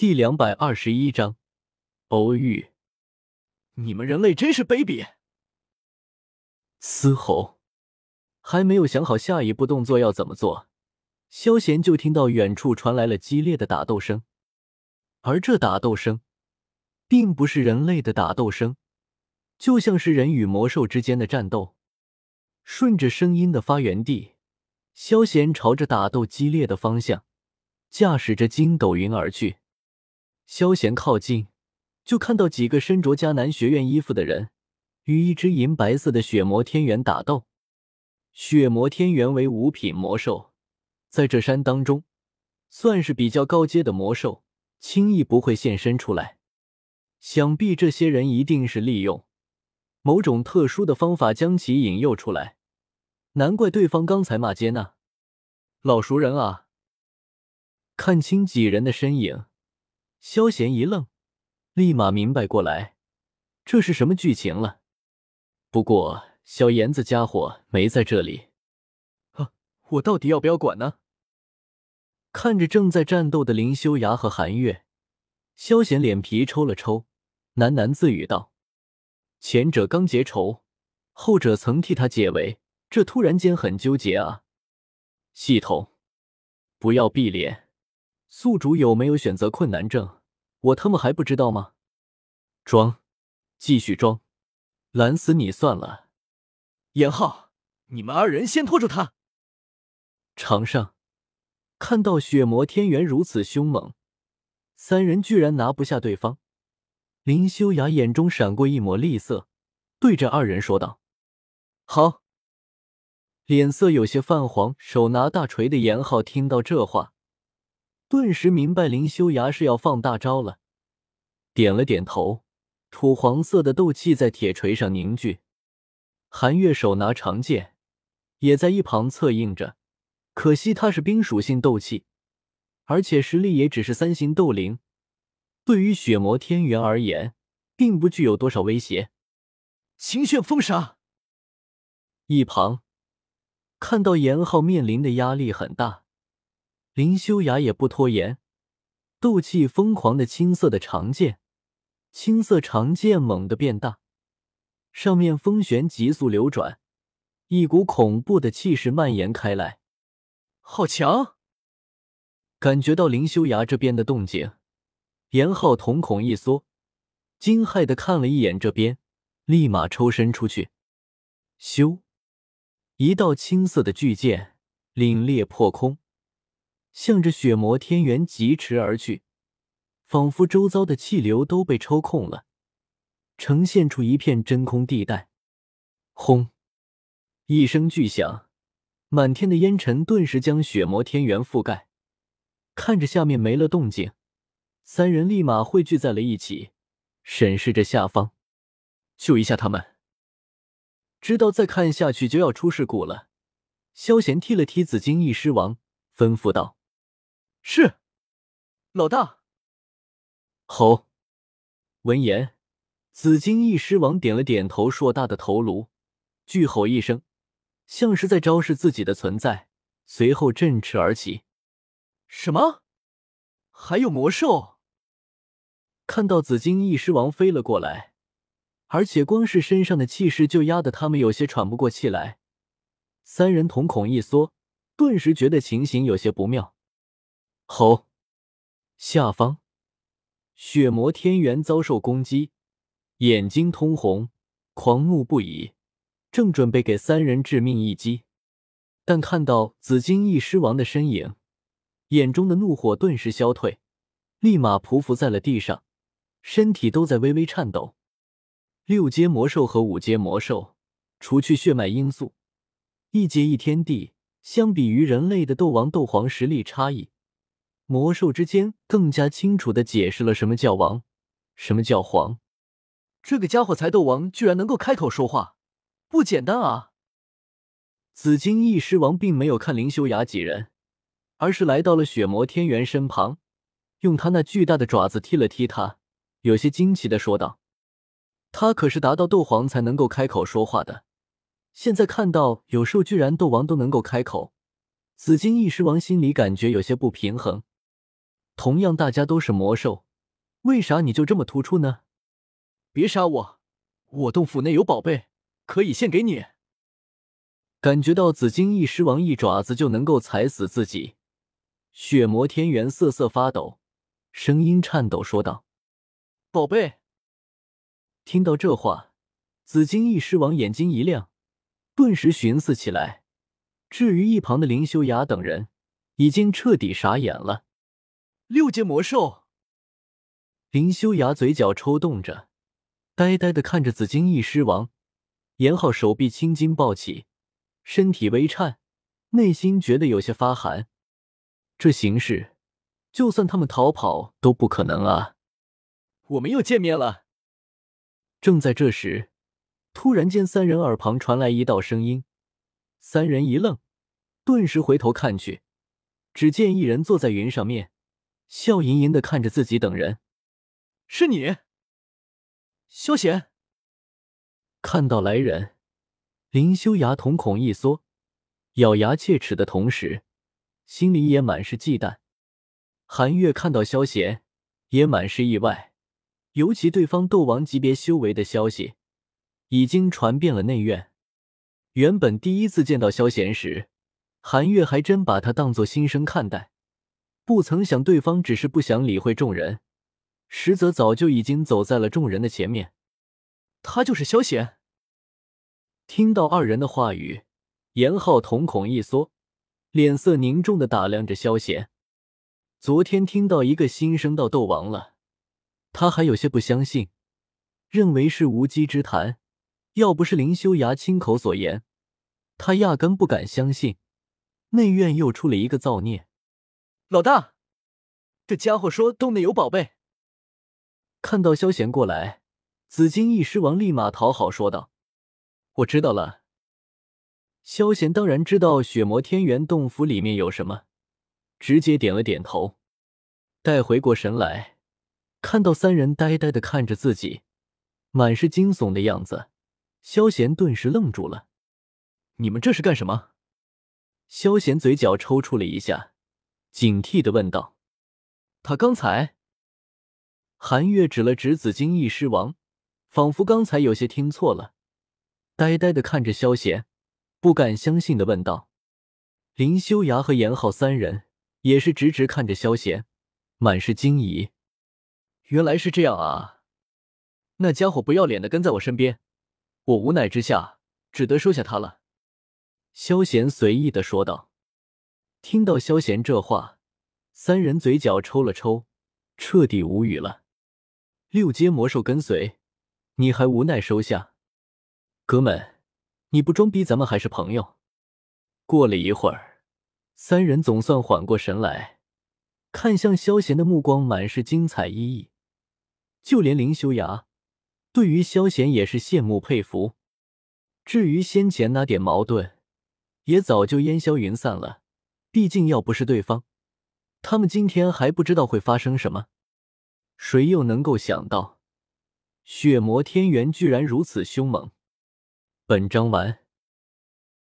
第两百二十一章偶遇。你们人类真是卑鄙！嘶吼，还没有想好下一步动作要怎么做，萧贤就听到远处传来了激烈的打斗声，而这打斗声并不是人类的打斗声，就像是人与魔兽之间的战斗。顺着声音的发源地，萧贤朝着打斗激烈的方向，驾驶着筋斗云而去。萧贤靠近。就看到几个身着迦南学院衣服的人与一只银白色的血魔天元打斗。血魔天元为五品魔兽，在这山当中算是比较高阶的魔兽，轻易不会现身出来。想必这些人一定是利用某种特殊的方法将其引诱出来，难怪对方刚才骂街呢。老熟人啊！看清几人的身影，萧贤一愣。立马明白过来，这是什么剧情了。不过小严子家伙没在这里，啊，我到底要不要管呢？看着正在战斗的林修崖和韩月，萧贤脸皮抽了抽，喃喃自语道：“前者刚结仇，后者曾替他解围，这突然间很纠结啊。”系统，不要闭脸。宿主有没有选择困难症？我他妈还不知道吗？装，继续装，拦死你算了。严浩，你们二人先拖住他。场上看到血魔天元如此凶猛，三人居然拿不下对方。林修雅眼中闪过一抹厉色，对着二人说道：“好。”脸色有些泛黄，手拿大锤的严浩听到这话。顿时明白林修崖是要放大招了，点了点头。土黄色的斗气在铁锤上凝聚。韩月手拿长剑，也在一旁策应着。可惜他是冰属性斗气，而且实力也只是三星斗灵，对于血魔天元而言，并不具有多少威胁。清炫风沙。一旁看到严浩面临的压力很大。林修雅也不拖延，斗气疯狂的青色的长剑，青色长剑猛地变大，上面风旋急速流转，一股恐怖的气势蔓延开来。好强！感觉到林修雅这边的动静，严浩瞳孔一缩，惊骇的看了一眼这边，立马抽身出去。咻！一道青色的巨剑凛冽破空。向着血魔天元疾驰而去，仿佛周遭的气流都被抽空了，呈现出一片真空地带。轰！一声巨响，满天的烟尘顿时将血魔天元覆盖。看着下面没了动静，三人立马汇聚在了一起，审视着下方，救一下他们。知道再看下去就要出事故了，萧贤踢了踢紫金翼狮王，吩咐道。是，老大。吼！闻言，紫金翼狮王点了点头，硕大的头颅巨吼一声，像是在昭示自己的存在，随后振翅而起。什么？还有魔兽？看到紫金翼狮王飞了过来，而且光是身上的气势就压得他们有些喘不过气来，三人瞳孔一缩，顿时觉得情形有些不妙。吼！下方，血魔天元遭受攻击，眼睛通红，狂怒不已，正准备给三人致命一击，但看到紫金翼狮王的身影，眼中的怒火顿时消退，立马匍匐在了地上，身体都在微微颤抖。六阶魔兽和五阶魔兽，除去血脉因素，一阶一天地，相比于人类的斗王、斗皇实力差异。魔兽之间更加清楚的解释了什么叫王，什么叫皇。这个家伙才斗王，居然能够开口说话，不简单啊！紫金翼狮王并没有看林修雅几人，而是来到了血魔天元身旁，用他那巨大的爪子踢了踢他，有些惊奇的说道：“他可是达到斗皇才能够开口说话的，现在看到有兽居然斗王都能够开口，紫金翼狮王心里感觉有些不平衡。”同样大家都是魔兽，为啥你就这么突出呢？别杀我，我洞府内有宝贝，可以献给你。感觉到紫金翼狮王一爪子就能够踩死自己，血魔天元瑟瑟发抖，声音颤抖说道：“宝贝。”听到这话，紫金翼狮王眼睛一亮，顿时寻思起来。至于一旁的林修雅等人，已经彻底傻眼了。六阶魔兽，林修雅嘴角抽动着，呆呆的看着紫金翼狮王。严浩手臂青筋暴起。身体微颤，内心觉得有些发寒。这形势，就算他们逃跑都不可能啊！我们又见面了。正在这时，突然间，三人耳旁传来一道声音。三人一愣，顿时回头看去，只见一人坐在云上面，笑盈盈的看着自己等人。是你，萧贤。看到来人。林修崖瞳孔一缩，咬牙切齿的同时，心里也满是忌惮。韩月看到萧贤，也满是意外，尤其对方斗王级别修为的消息，已经传遍了内院。原本第一次见到萧贤时，韩月还真把他当作新生看待，不曾想对方只是不想理会众人，实则早就已经走在了众人的前面。他就是萧贤。听到二人的话语，严浩瞳孔一缩，脸色凝重的打量着萧贤。昨天听到一个新生到斗王了，他还有些不相信，认为是无稽之谈。要不是林修崖亲口所言，他压根不敢相信。内院又出了一个造孽。老大，这家伙说洞内有宝贝。看到萧贤过来，紫金翼狮王立马讨好说道。我知道了，萧贤当然知道血魔天元洞府里面有什么，直接点了点头。待回过神来，看到三人呆呆的看着自己，满是惊悚的样子，萧贤顿时愣住了。你们这是干什么？萧贤嘴角抽搐了一下，警惕的问道：“他刚才？”韩月指了指紫金翼狮王，仿佛刚才有些听错了。呆呆的看着萧贤，不敢相信的问道：“林修崖和严浩三人也是直直看着萧贤，满是惊疑。原来是这样啊！那家伙不要脸的跟在我身边，我无奈之下只得收下他了。”萧贤随意的说道。听到萧贤这话，三人嘴角抽了抽，彻底无语了。六阶魔兽跟随，你还无奈收下？哥们，你不装逼，咱们还是朋友。过了一会儿，三人总算缓过神来，看向萧贤的目光满是精彩意义。就连林修崖对于萧贤也是羡慕佩服。至于先前那点矛盾，也早就烟消云散了。毕竟要不是对方，他们今天还不知道会发生什么。谁又能够想到，血魔天元居然如此凶猛？本章完。